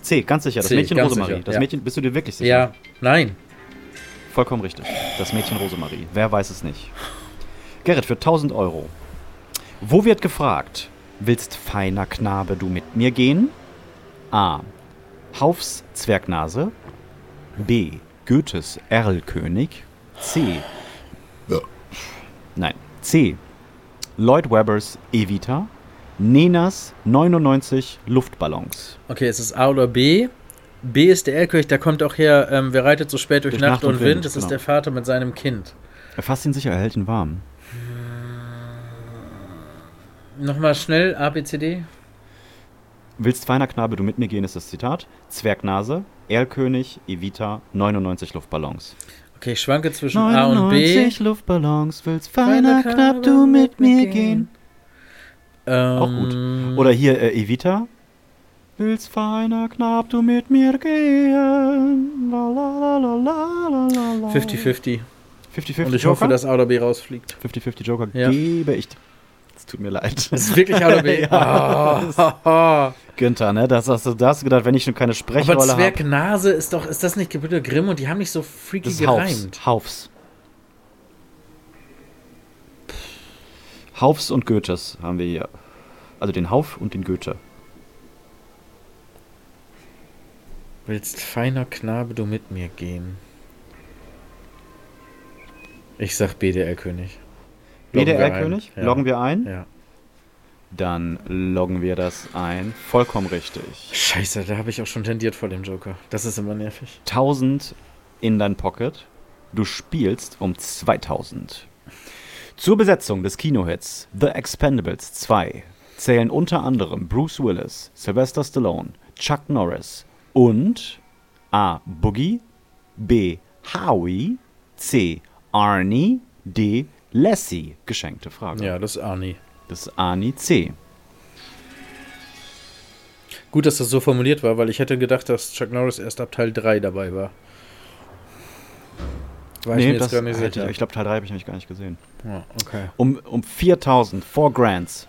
C, ganz sicher, das C, Mädchen Rosemarie. sicher, Das ja. Mädchen, bist du dir wirklich sicher? Ja, nein. Vollkommen richtig. Das Mädchen Rosemarie. Wer weiß es nicht. Gerrit, für 1000 Euro. Wo wird gefragt, willst feiner Knabe du mit mir gehen? A. Haufs Zwergnase. B. Goethes Erlkönig. C. Nein. C. Lloyd Webbers Evita. Nenas 99 Luftballons. Okay, es ist A oder B. B ist der Erlkönig, da kommt auch her, ähm, wer reitet so spät durch, Nacht, und Wind. Das ist genau. der Vater mit seinem Kind. Er fasst ihn sicher, er hält ihn warm. Nochmal schnell, A, B, C, D. Willst feiner Knabe du mit mir gehen, ist das Zitat. Zwergnase, Erlkönig, Evita, 99 Luftballons. Okay, ich schwanke zwischen A und B. Luftballons, willst feiner Knab du mit mir gehen. Ähm, Auch gut. Oder hier äh, Evita. Willst feiner Knab du mit mir gehen. La, la, la, la, la, la, la. 50-50. 50-50 Und ich Joker? hoffe, dass A oder B rausfliegt. 50-50 Joker Ja. gebe ich. Es tut mir leid. Das ist wirklich A oder B. Ah. Günther, ne? Das hast du das gedacht, wenn ich schon keine Aber Sprechrolle habe. Zwergnase ist doch, ist das nicht Gebrüder Grimm und die haben nicht so freaky Das Haufs. gereimt. Haufs. Haufs und Goethes haben wir hier. Also den Hauf und den Goethe. Willst feiner Knabe du mit mir gehen? Ich sag B, der Erlkönig. Loggen wir BDR-König? Ein, ja. Loggen wir ein? Ja. Dann loggen wir das ein. Vollkommen richtig. Scheiße, da habe ich auch schon tendiert vor dem Joker. Das ist immer nervig. 1000 in dein Pocket. Du spielst um 2000. Zur Besetzung des Kinohits The Expendables 2 zählen unter anderem Bruce Willis, Sylvester Stallone, Chuck Norris und A. Boogie, B. Howie, C. Arnie, D. Lassie. Geschenkte Frage. Ja, das ist Arnie. Das ist Arnie C. Gut, dass das so formuliert war, weil ich hätte gedacht, dass Chuck Norris erst ab Teil 3 dabei war. War ich mir jetzt gar nicht sicher. ich, ich glaube, Teil 3 habe ich nämlich gar nicht gesehen. Ja, okay. Um, um 4000, 4 Grants.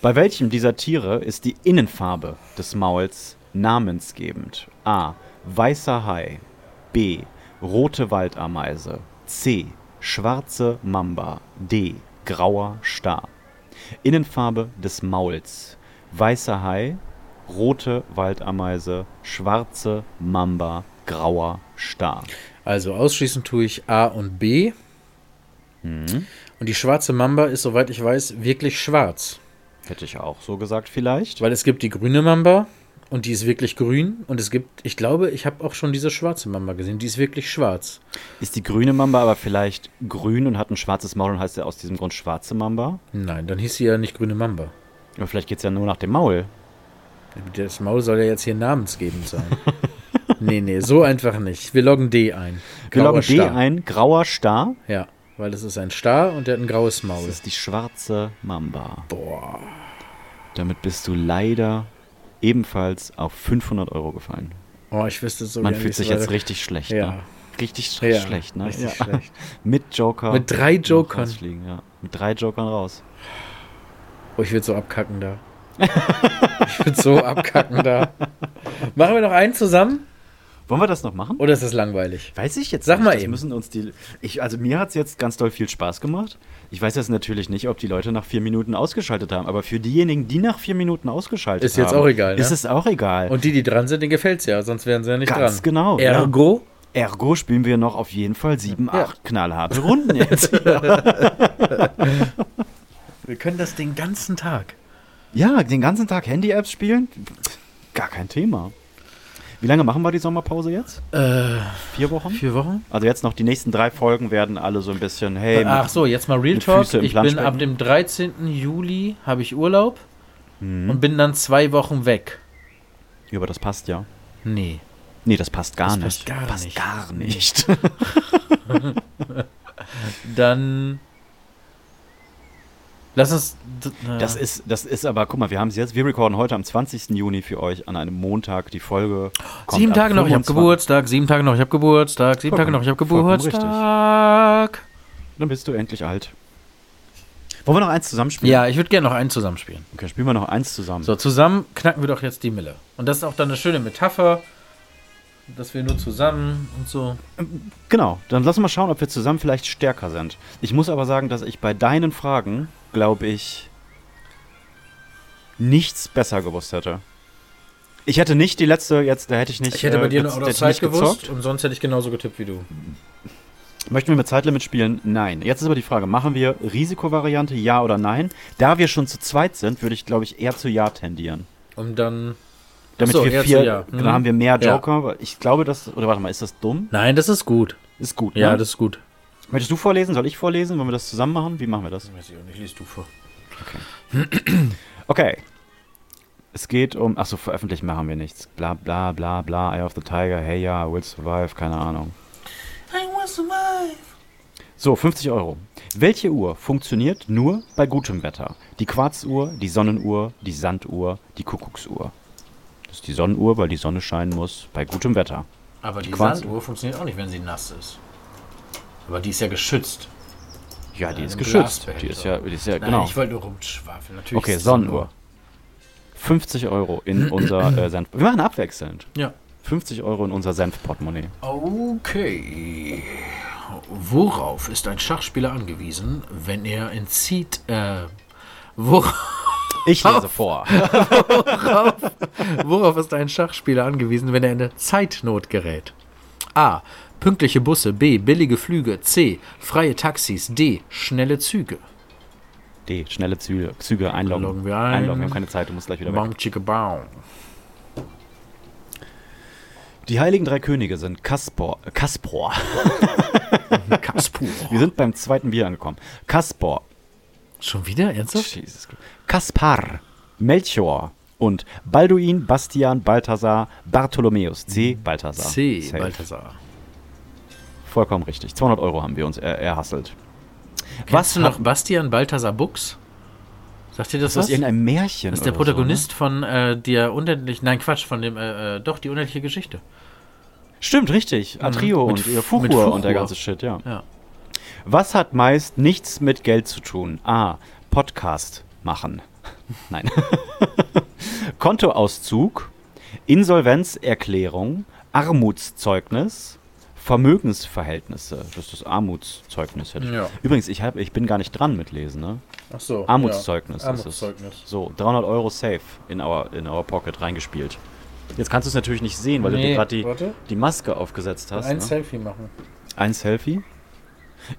Bei welchem dieser Tiere ist die Innenfarbe des Mauls namensgebend? A. Weißer Hai. B. Rote Waldameise. C. Schwarze Mamba. D. Grauer Star. Innenfarbe des Mauls. Weißer Hai. Rote Waldameise. Schwarze Mamba. Grauer Star. Also ausschließen tue ich A und B. Mhm. Und die schwarze Mamba ist, soweit ich weiß, wirklich schwarz. Hätte ich auch so gesagt vielleicht. Weil es gibt die grüne Mamba und die ist wirklich grün. Und es gibt, ich glaube, ich habe auch schon diese schwarze Mamba gesehen. Die ist wirklich schwarz. Ist die grüne Mamba aber vielleicht grün und hat ein schwarzes Maul und heißt ja aus diesem Grund schwarze Mamba? Nein, dann hieß sie ja nicht grüne Mamba. Aber vielleicht geht es ja nur nach dem Maul. Das Maul soll ja jetzt hier namensgebend sein. nee, nee, so einfach nicht. Wir loggen D ein. Wir Grauer loggen D Star. ein, grauer Star. Ja, weil es ist ein Star und der hat ein graues Maul. Das ist die schwarze Mamba. Boah. Damit bist du leider ebenfalls auf 500 Euro gefallen. Oh, ich wüsste so Man fühlt sich jetzt richtig schlecht. Ja. Ne? Richtig Ja, schlecht, ne? richtig ja. schlecht. Mit Joker. Mit drei Jokern. Ja. Mit drei Jokern raus. Oh, ich würde so abkacken da. ich würde so abkacken da. Machen wir noch einen zusammen? Wollen wir das noch machen? Oder ist das langweilig? Weiß ich jetzt Sag nicht. mal das eben. müssen uns die. Ich, also mir hat es jetzt ganz doll viel Spaß gemacht. Ich weiß jetzt natürlich nicht, ob die Leute nach vier Minuten ausgeschaltet haben, aber für diejenigen, die nach vier Minuten ausgeschaltet Ist jetzt haben, auch egal, ne? Ist es auch egal. Und die, die dran sind, denen gefällt's ja, sonst wären sie ja nicht Ganz dran. genau, ja. Ergo, Ergo spielen wir noch auf jeden Fall sieben, Ja. acht knallharte Runden jetzt. wir können das den ganzen Tag. ja, den ganzen Tag Handy-Apps spielen? Gar kein Thema. Wie lange machen wir die Sommerpause jetzt? Äh, Vier Wochen? vier Wochen? Also jetzt noch die nächsten drei Folgen werden alle so ein bisschen, hey, Ach so, jetzt mal Real Talk. Ich bin ab dem 13. Juli habe ich Urlaub Mhm. und bin dann zwei Wochen weg. Ja, aber das passt ja. Nee. Nee, das passt gar Das nicht. passt gar passt nicht. gar nicht. Dann lass uns. äh, Das ist, das ist aber, guck mal, wir haben es jetzt, wir recorden heute am 20. Juni für euch an einem Montag. Die Folge sieben Tage noch, ich habe 25. Geburtstag. Sieben Tage noch, ich habe Geburtstag. Sieben Tage noch, ich habe. Geburtstag. Dann bist du endlich alt. Wollen wir noch eins zusammenspielen? Ja, ich würde gerne noch einen zusammenspielen. Okay, spielen wir noch eins zusammen. So, zusammen knacken wir doch jetzt die Mille. Und das ist auch dann eine schöne Metapher, dass wir nur zusammen und so. Genau, dann lass mal schauen, ob wir zusammen vielleicht stärker sind. Ich muss aber sagen, dass ich bei deinen Fragen, glaube ich, nichts besser gewusst hätte. Ich hätte nicht die letzte, jetzt, da hätte ich nicht. Ich hätte bei äh, dir jetzt- noch Zeit gewusst gezockt. und sonst hätte ich genauso getippt wie du. Möchten wir mit Zeitlimit spielen? Nein. Jetzt ist aber die Frage, machen wir Risikovariante, ja oder nein? Da wir schon zu zweit sind, würde ich, glaube ich, eher zu ja tendieren. Und dann. Damit so, wir vier, ja. dann Mhm. haben wir mehr Ja. Joker. weil Ich glaube, das, oder warte mal, ist das dumm? Nein, das ist gut. Ist gut, Ja, ne? das ist gut. Möchtest du vorlesen? Soll ich vorlesen? Wollen wir das zusammen machen? Wie machen wir das? Weiß ich auch nicht, liest du vor. Okay. Es geht um, achso, veröffentlichen machen wir nichts. Bla bla bla bla, Eye of the Tiger, hey ja, will survive, keine Ahnung. So, 50 Euro. Welche Uhr funktioniert nur bei gutem Wetter? Die Quarzuhr, die Sonnenuhr, die Sanduhr, die Kuckucksuhr. Ist die Sonnenuhr, weil die Sonne scheinen muss bei gutem Wetter. Aber die Quarz- Sanduhr funktioniert auch nicht, wenn sie nass ist. Aber die ist ja geschützt. Ja, die ist geschützt. Die ist ja, die ist ja Nein, genau. ich wollte nur rumschwafeln. Natürlich Okay, Sonnenuhr. 50 Euro in unser äh, Senf. Wir machen abwechselnd. Ja. 50 Euro in unser Senfportemonnaie. Okay. Worauf ist ein Schachspieler angewiesen, wenn er entzieht, äh, worauf, Ich lese vor. worauf ist ein Schachspieler angewiesen, wenn er in eine Zeitnot gerät? A. Pünktliche Busse. B. Billige Flüge. C. Freie Taxis. D. Schnelle Züge. D. Schnelle Züge, Züge einloggen. Loggen wir ein. Einloggen, wir haben keine Zeit, du musst gleich wieder weg. Bam, chicka, bam. Die heiligen drei Könige sind Kaspor. Kaspor. Kaspur. Wir sind beim zweiten Bier angekommen. Kaspor. Schon wieder? Ernsthaft? Jesus. Kaspar. Melchior. Und Balduin, Bastian, Balthasar, Bartholomäus. C. Balthasar. C. Safe. Balthasar. Vollkommen richtig. 200 Euro haben wir uns er erhasselt. Was du noch Bastian Balthasar Buchs? Sagt dir das Ist das was? irgendein Märchen? Das ist der Protagonist von äh, der unendlichen, nein Quatsch, von dem, äh, äh, doch, die unendliche Geschichte. So, ne? Stimmt, richtig. Atrio Mit und F- ihr Fuchur, mit und der ganze Shit, ja. Ja. Was hat meist nichts mit Geld zu tun? A. Podcast machen. Nein. Kontoauszug, Insolvenzerklärung, Armutszeugnis, Vermögensverhältnisse. Das ist das Armutszeugnis. Hätte ich. Ja. Übrigens, ich, hab, ich bin gar nicht dran mit Lesen. Ne? Ach so. Armutszeugnis Ja. ist es. So, 300 Euro safe in our, in our pocket reingespielt. Jetzt kannst du es natürlich nicht sehen, weil du Nee, dir gerade die, warte. die Maske aufgesetzt hast. Ein ne? Selfie machen. Ein Selfie.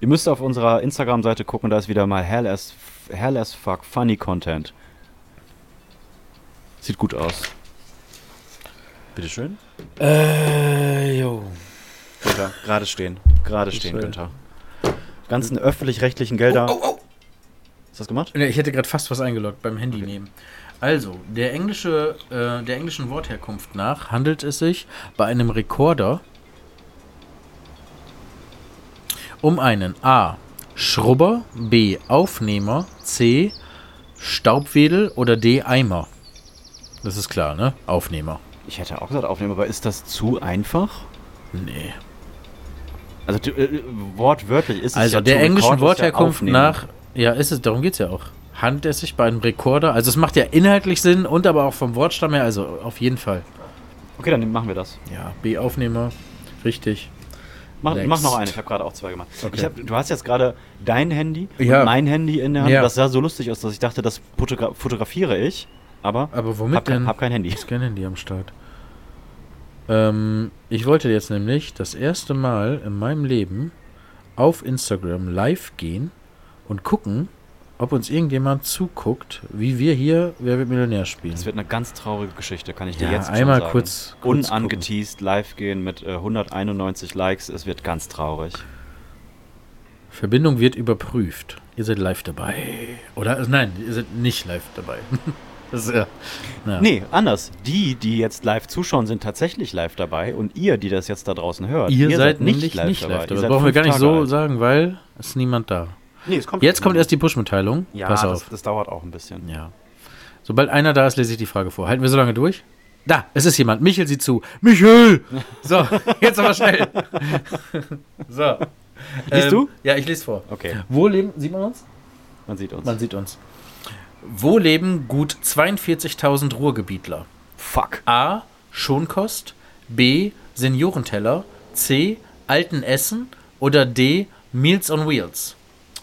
Ihr müsst auf unserer Instagram-Seite gucken, da ist wieder mal hell as, hell as fuck funny Content. Sieht gut aus. Bitteschön. Äh, jo. Günther, gerade stehen. Gerade stehen, will. Günther. Ganzen öffentlich-rechtlichen Gelder. Oh, oh, Hast du das gemacht? oh. Ich hätte gerade fast was eingeloggt beim Handy nehmen. Also, der englische, äh, der englischen Wortherkunft nach handelt es sich bei einem Rekorder um einen A. Schrubber, B. Aufnehmer, C. Staubwedel oder D. Eimer. Das ist klar, ne? Aufnehmer. Ich hätte auch gesagt aufnehmen, aber ist das zu einfach? Nee. Also äh, wortwörtlich ist es Also ja der englischen ja Wortherkunft aufnehmen. nach, ja, ist es, darum geht es ja auch. Handelt es sich bei einem Rekorder, also es macht ja inhaltlich Sinn und aber auch vom Wortstamm her, also auf jeden Fall. Okay, dann machen wir das. Ja, B-Aufnehmer, richtig. Mach, mach noch eine, ich habe gerade auch zwei gemacht. Okay. Ich hab, du hast jetzt gerade dein Handy Ja. und mein Handy in der Hand. Ja. Das sah so lustig aus, dass ich dachte, das fotogra fotografiere ich, aber Aber womit hab, kein- denn? hab kein Handy. ist kein Handy am Start. Ähm, ich wollte jetzt nämlich das erste Mal in meinem Leben auf Instagram live gehen und gucken, ob uns irgendjemand zuguckt, wie wir hier Wer wird Millionär spielen. Das wird eine ganz traurige Geschichte, kann ich dir Ja, jetzt einmal schon sagen. kurz- kurz Unangeteased live gehen mit äh, 191 Likes, es wird ganz traurig. Verbindung wird überprüft. Ihr seid live dabei. Oder? Also nein, ihr seid nicht live dabei. das ist ja. ja. Nee, anders. Die, die jetzt live zuschauen, sind tatsächlich live dabei und ihr, die das jetzt da draußen hört, Ihr, seid, nicht, live, nicht live dabei. Ihr Das seid brauchen wir gar nicht Tage so alt. sagen, weil es ist niemand da. Nee, kommt Jetzt kommt erst die Push-Mitteilung. Ja, Pass das, auf. das dauert auch ein bisschen. Ja. Sobald einer da ist, lese ich die Frage vor. Halten wir so lange durch? Da, es ist jemand. Michel sieht zu. Michel! So, jetzt aber schnell. so. Liest du? Ja, ich lese vor. Okay, Wo leben, sieht man uns? man sieht uns. Man sieht uns. Wo leben gut 42.000 Ruhrgebietler? Fuck. A. Schonkost. B. Seniorenteller. C. Altenessen. Oder D. Meals on Wheels.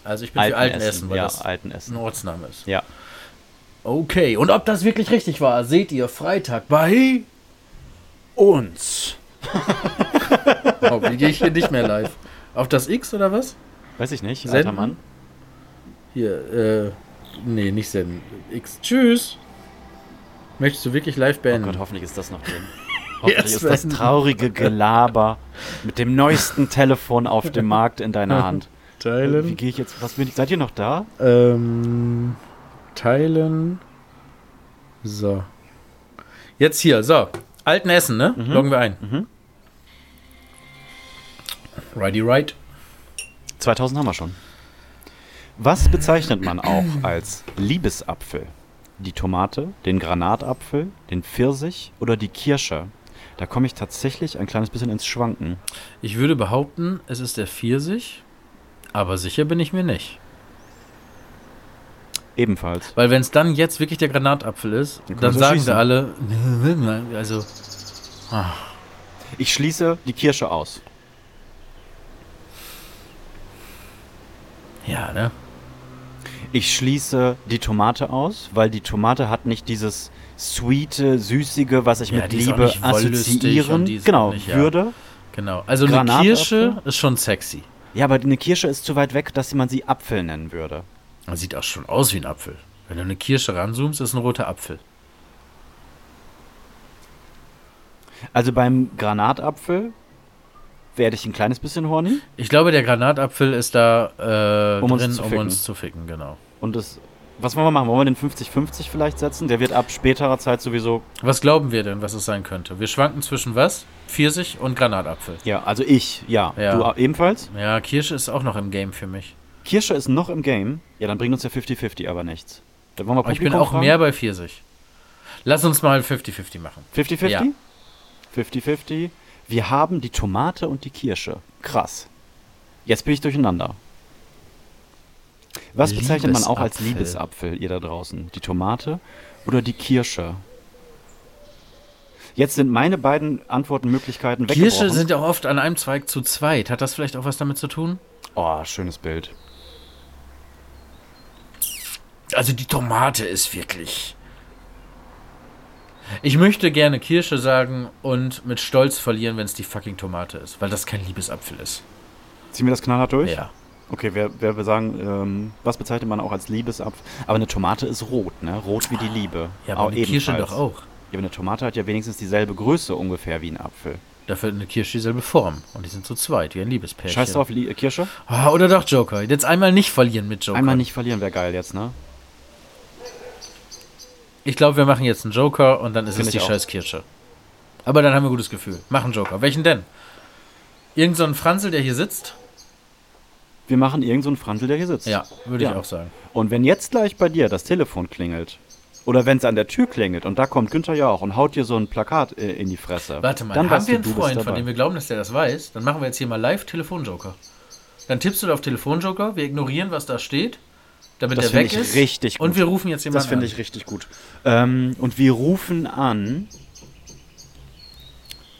Also ich bin für Altenessen, weil ja, das Altenessen. ein Ortsname ist. Ja. Okay, und ob das wirklich richtig war, seht ihr Freitag bei Uns. Oh, wie gehe ich hier nicht mehr live? Auf das X oder was? Weiß ich nicht, Senden? alter Mann. Hier, äh, nee, nicht senden. X. Tschüss. Möchtest du wirklich live Oh beenden? Gott, hoffentlich ist das noch drin. Hoffentlich ist das traurige Gelaber mit dem neuesten Telefon auf dem Markt in deiner Hand. Wie teilen. gehe ich jetzt? Was bin ich? Seid ihr noch da? Ähm, teilen. So. Jetzt hier, so. Altenessen, ne? Loggen wir ein. Mhm. Righty right. 2000 haben wir schon. Was bezeichnet man auch als Liebesapfel? Die Tomate, den Granatapfel, den Pfirsich oder die Kirsche? Da komme ich tatsächlich ein kleines bisschen ins Schwanken. Ich würde behaupten, es ist der Pfirsich, aber sicher bin ich mir nicht. Ebenfalls. Weil wenn es dann jetzt wirklich der Granatapfel ist, Dann dann sagen schießen. sie alle, also, Ich schließe die Kirsche aus. ja, ne? Ich schließe die Tomate aus, weil die Tomate hat nicht dieses sweete, süßige, was ich Ja, mit Liebe assoziieren. Genau, nicht, ja. würde. Genau. Also eine? Kirsche ist schon sexy. Ja, aber eine Kirsche ist zu weit weg, dass man sie Apfel nennen würde. Das sieht auch schon aus wie ein Apfel. Wenn du eine Kirsche ranzoomst, ist ein roter Apfel. Also beim Granatapfel werde ich ein kleines bisschen horny. Ich glaube, der Granatapfel ist da äh, Um uns drin, zu um ficken. uns zu ficken, genau. Und das. Was wollen wir machen? Wollen wir den 50-50 vielleicht setzen? Der wird ab späterer Zeit sowieso. Was glauben wir denn, was es sein könnte? Wir schwanken zwischen was? Pfirsich und Granatapfel. Ja, also ich, ja. Ja. Du ebenfalls? Ja, Kirsche ist auch noch im Game für mich. Kirsche ist noch im Game. Ja, dann bringt uns der 50-50 aber nichts. Dann wollen wir Aber ich bin Publikum auch fragen? mehr bei Pfirsich. Lass uns mal 50-50 machen. 50-50? Ja. 50-50. Wir haben die Tomate und die Kirsche. Krass. Jetzt bin ich durcheinander. Was bezeichnet man auch als Liebesapfel. Ihr da draußen? Die Tomate oder die Kirsche? Jetzt sind meine beiden Antwortmöglichkeiten Kirsche weggebrochen. sind ja auch oft an einem Zweig zu zweit. Hat das vielleicht auch was damit zu tun? oh, schönes Bild. Also die Tomate ist wirklich. Ich möchte gerne Kirsche sagen und mit Stolz verlieren, wenn es die fucking Tomate ist, weil das kein Liebesapfel ist. Ziehen wir das knallhart durch? Ja. Okay, wer, wer wir sagen, ähm, was bezeichnet man auch als Liebesapfel? Aber eine Tomate ist rot, ne? Rot wie die Liebe. Ja, aber Auch eine Kirsche ebenfalls. doch auch. Ja, aber eine Tomate hat ja wenigstens dieselbe Größe ungefähr wie ein Apfel. Dafür hat eine Kirsche dieselbe Form. Und die sind zu zweit, wie ein Liebespärchen. Scheiß drauf, Li Kirsche. Ah, oder doch Joker. Jetzt einmal nicht verlieren mit Joker. Einmal nicht verlieren wäre geil jetzt, ne? Ich glaube, wir machen jetzt einen Joker und dann ist Find es die auch. scheiß Kirsche. Aber dann haben wir ein gutes Gefühl. Machen Joker. Welchen denn? Irgend so ein Franzl, der hier sitzt? Wir machen irgendeinen so einen Franzl, der hier sitzt. Ja, würde Ja. ich auch sagen. Und wenn jetzt gleich bei dir das Telefon klingelt, oder wenn es an der Tür klingelt und da kommt Günther Jauch und haut dir so ein Plakat äh, in die Fresse. Warte mal, dann haben wir einen du Freund, von dem wir glauben, dass der das weiß? Dann machen wir jetzt hier mal live Telefonjoker. Dann tippst du da auf Telefonjoker, wir ignorieren, was da steht, damit Das der weg ich ist. richtig Und gut. wir rufen jetzt jemanden Das finde an. ich richtig gut. Ähm, und wir rufen an.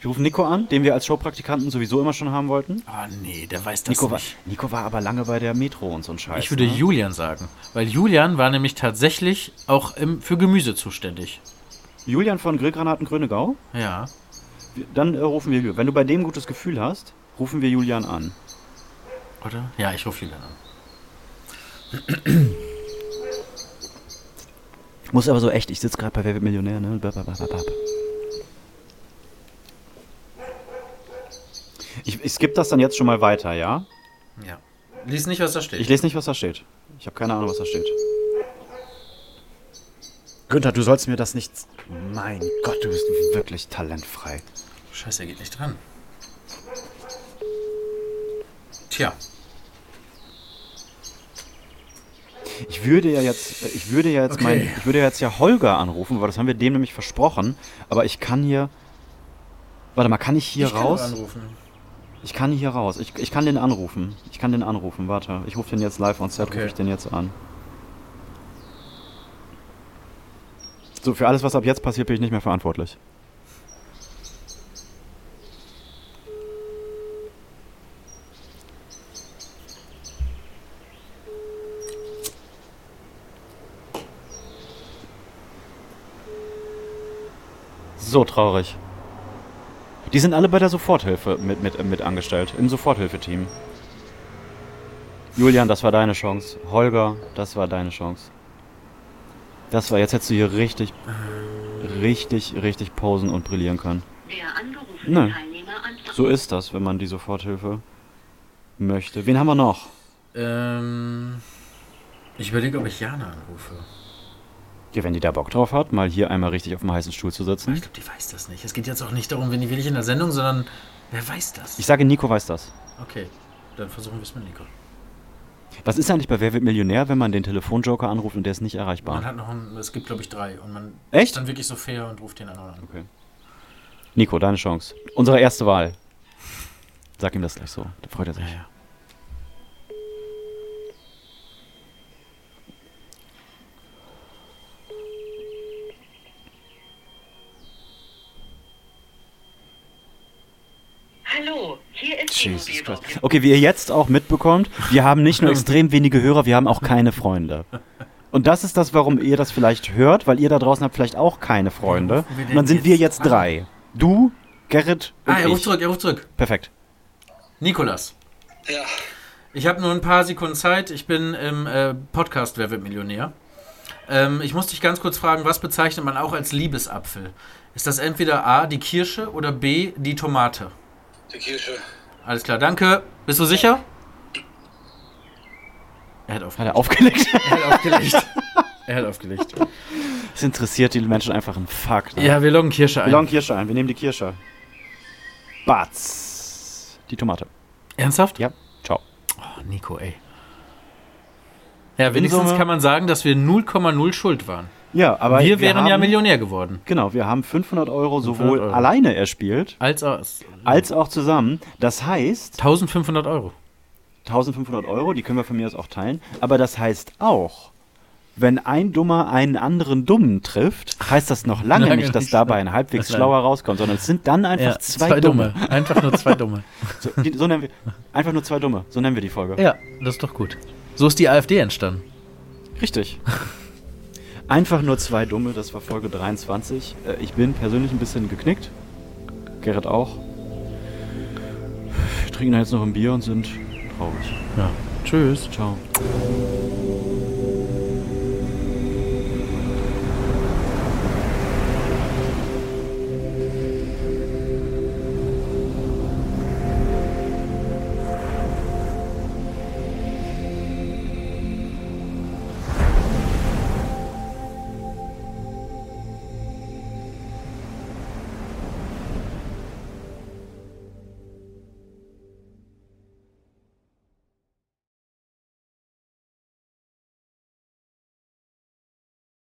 Wir rufen Nico an, den wir als Showpraktikanten sowieso immer schon haben wollten. Ah, nee, der weiß das Nico war, nicht. Nico war aber lange bei der Metro und so ein Scheiß. Ich würde ne? Julian sagen, weil Julian war nämlich tatsächlich auch im, für Gemüse zuständig. Julian von Grillgranaten Grönegau. Ja. Dann äh, rufen wir Julian. Wenn du bei dem ein gutes Gefühl hast, rufen wir Julian an. Oder? Ja, ich rufe Julian an. Ich muss aber so echt, ich sitze gerade bei Wer wird Millionär, ne? Bap, bap, bap, bap. Ich, ich skippe das dann jetzt schon mal weiter, ja? Ja. Lies nicht, was da steht. Ich lese nicht, was da steht. Ich habe keine Ahnung, was da steht. Günther, du sollst mir das nicht. Mein Gott, du bist wirklich talentfrei. Scheiße, er geht nicht dran. Tja. Ich würde ja jetzt, ich würde ja jetzt Okay. mein, ich würde ja jetzt ja Holger anrufen, weil das haben wir dem nämlich versprochen. Aber ich kann hier. Warte mal, kann ich hier ich kann raus? nur anrufen. Ich kann hier raus. Ich, ich kann den anrufen. Ich kann den anrufen. Warte, ich rufe den jetzt live on set, Okay. rufe ich den jetzt an. So, für alles, was ab jetzt passiert, bin ich nicht mehr verantwortlich. So traurig. Die sind alle bei der Soforthilfe mit, mit, mit angestellt, im Soforthilfeteam. Julian, das war deine Chance. Holger, das war deine Chance. Das war, jetzt hättest du hier richtig, richtig, richtig posen und brillieren können. Der. So ist das, wenn man die Soforthilfe möchte. Wen haben wir noch? Ähm, ich überlege, ob ich Jana anrufe. Ja, wenn die da Bock drauf hat, mal hier einmal richtig auf dem heißen Stuhl zu sitzen. ich glaube, die weiß das nicht. Es geht jetzt auch nicht darum, wenn die will ich in der Sendung, sondern wer weiß das? Ich sage, Nico weiß das. okay, dann versuchen wir es mit Nico. Was ist eigentlich bei Wer wird Millionär, wenn man den Telefonjoker anruft und der ist nicht Man erreichbar? hat noch einen, es gibt glaube ich drei und man Echt? ist dann wirklich so fair und ruft den anderen an. Okay. Nico, deine Chance. Unsere erste Wahl. Sag ihm das gleich so. Da freut er sich. Ja, ja. Hallo, hier ist die Jesus. Christ. Okay, wie ihr jetzt auch mitbekommt, wir haben nicht nur extrem wenige Hörer, wir haben auch keine Freunde. Und das ist das, warum ihr das vielleicht hört, weil ihr da draußen habt vielleicht auch keine Freunde. Und dann sind wir jetzt drei. Du, Gerrit und Ah, er ruft ich. zurück, er ruft zurück. Perfekt. Nikolas. Ja, Ich habe nur ein paar Sekunden Zeit. Ich bin im äh, Podcast Wer wird Millionär. Ähm, ich muss dich ganz kurz fragen, was bezeichnet man auch als Liebesapfel? Ist das entweder A, die Kirsche oder B, die Tomate? Die Kirsche. Alles klar, danke. Bist du sicher? Er hat, auf, Hat er aufgelegt? er hat aufgelegt. er hat aufgelegt. Das interessiert die Menschen einfach ein Fakt. Ja, wir loggen Kirsche Wir ein. loggen Kirsche ein. Wir nehmen die Kirsche. Batz. Die Tomate. Ernsthaft? Ja. Ciao. Oh, Nico, ey. Ja, wenigstens kann man sagen, dass wir 0,0 schuld waren. Ja, aber wir wären haben, ja Millionär geworden. Genau, wir haben 500 Euro 500 sowohl Euro. alleine erspielt, Als aus als auch zusammen. Das heißt, 1500 Euro. 1500 Euro, die können wir von mir aus auch teilen. Aber das heißt auch, wenn ein Dummer einen anderen Dummen trifft, heißt das noch lange, Lange nicht, dass nicht. dabei ein halbwegs schlauer rauskommt, sondern es sind dann einfach Ja, zwei, Dumme. Einfach nur zwei Dumme. So, die, so nennen wir, einfach nur zwei Dumme. So nennen wir die Folge. ja, das ist doch gut. So ist die AfD entstanden. Richtig. Einfach nur zwei Dumme, das war Folge 23. Äh, Ich bin persönlich ein bisschen geknickt. Gerrit auch. Wir trinken da jetzt noch ein Bier und sind traurig. Ja. Tschüss. Ciao.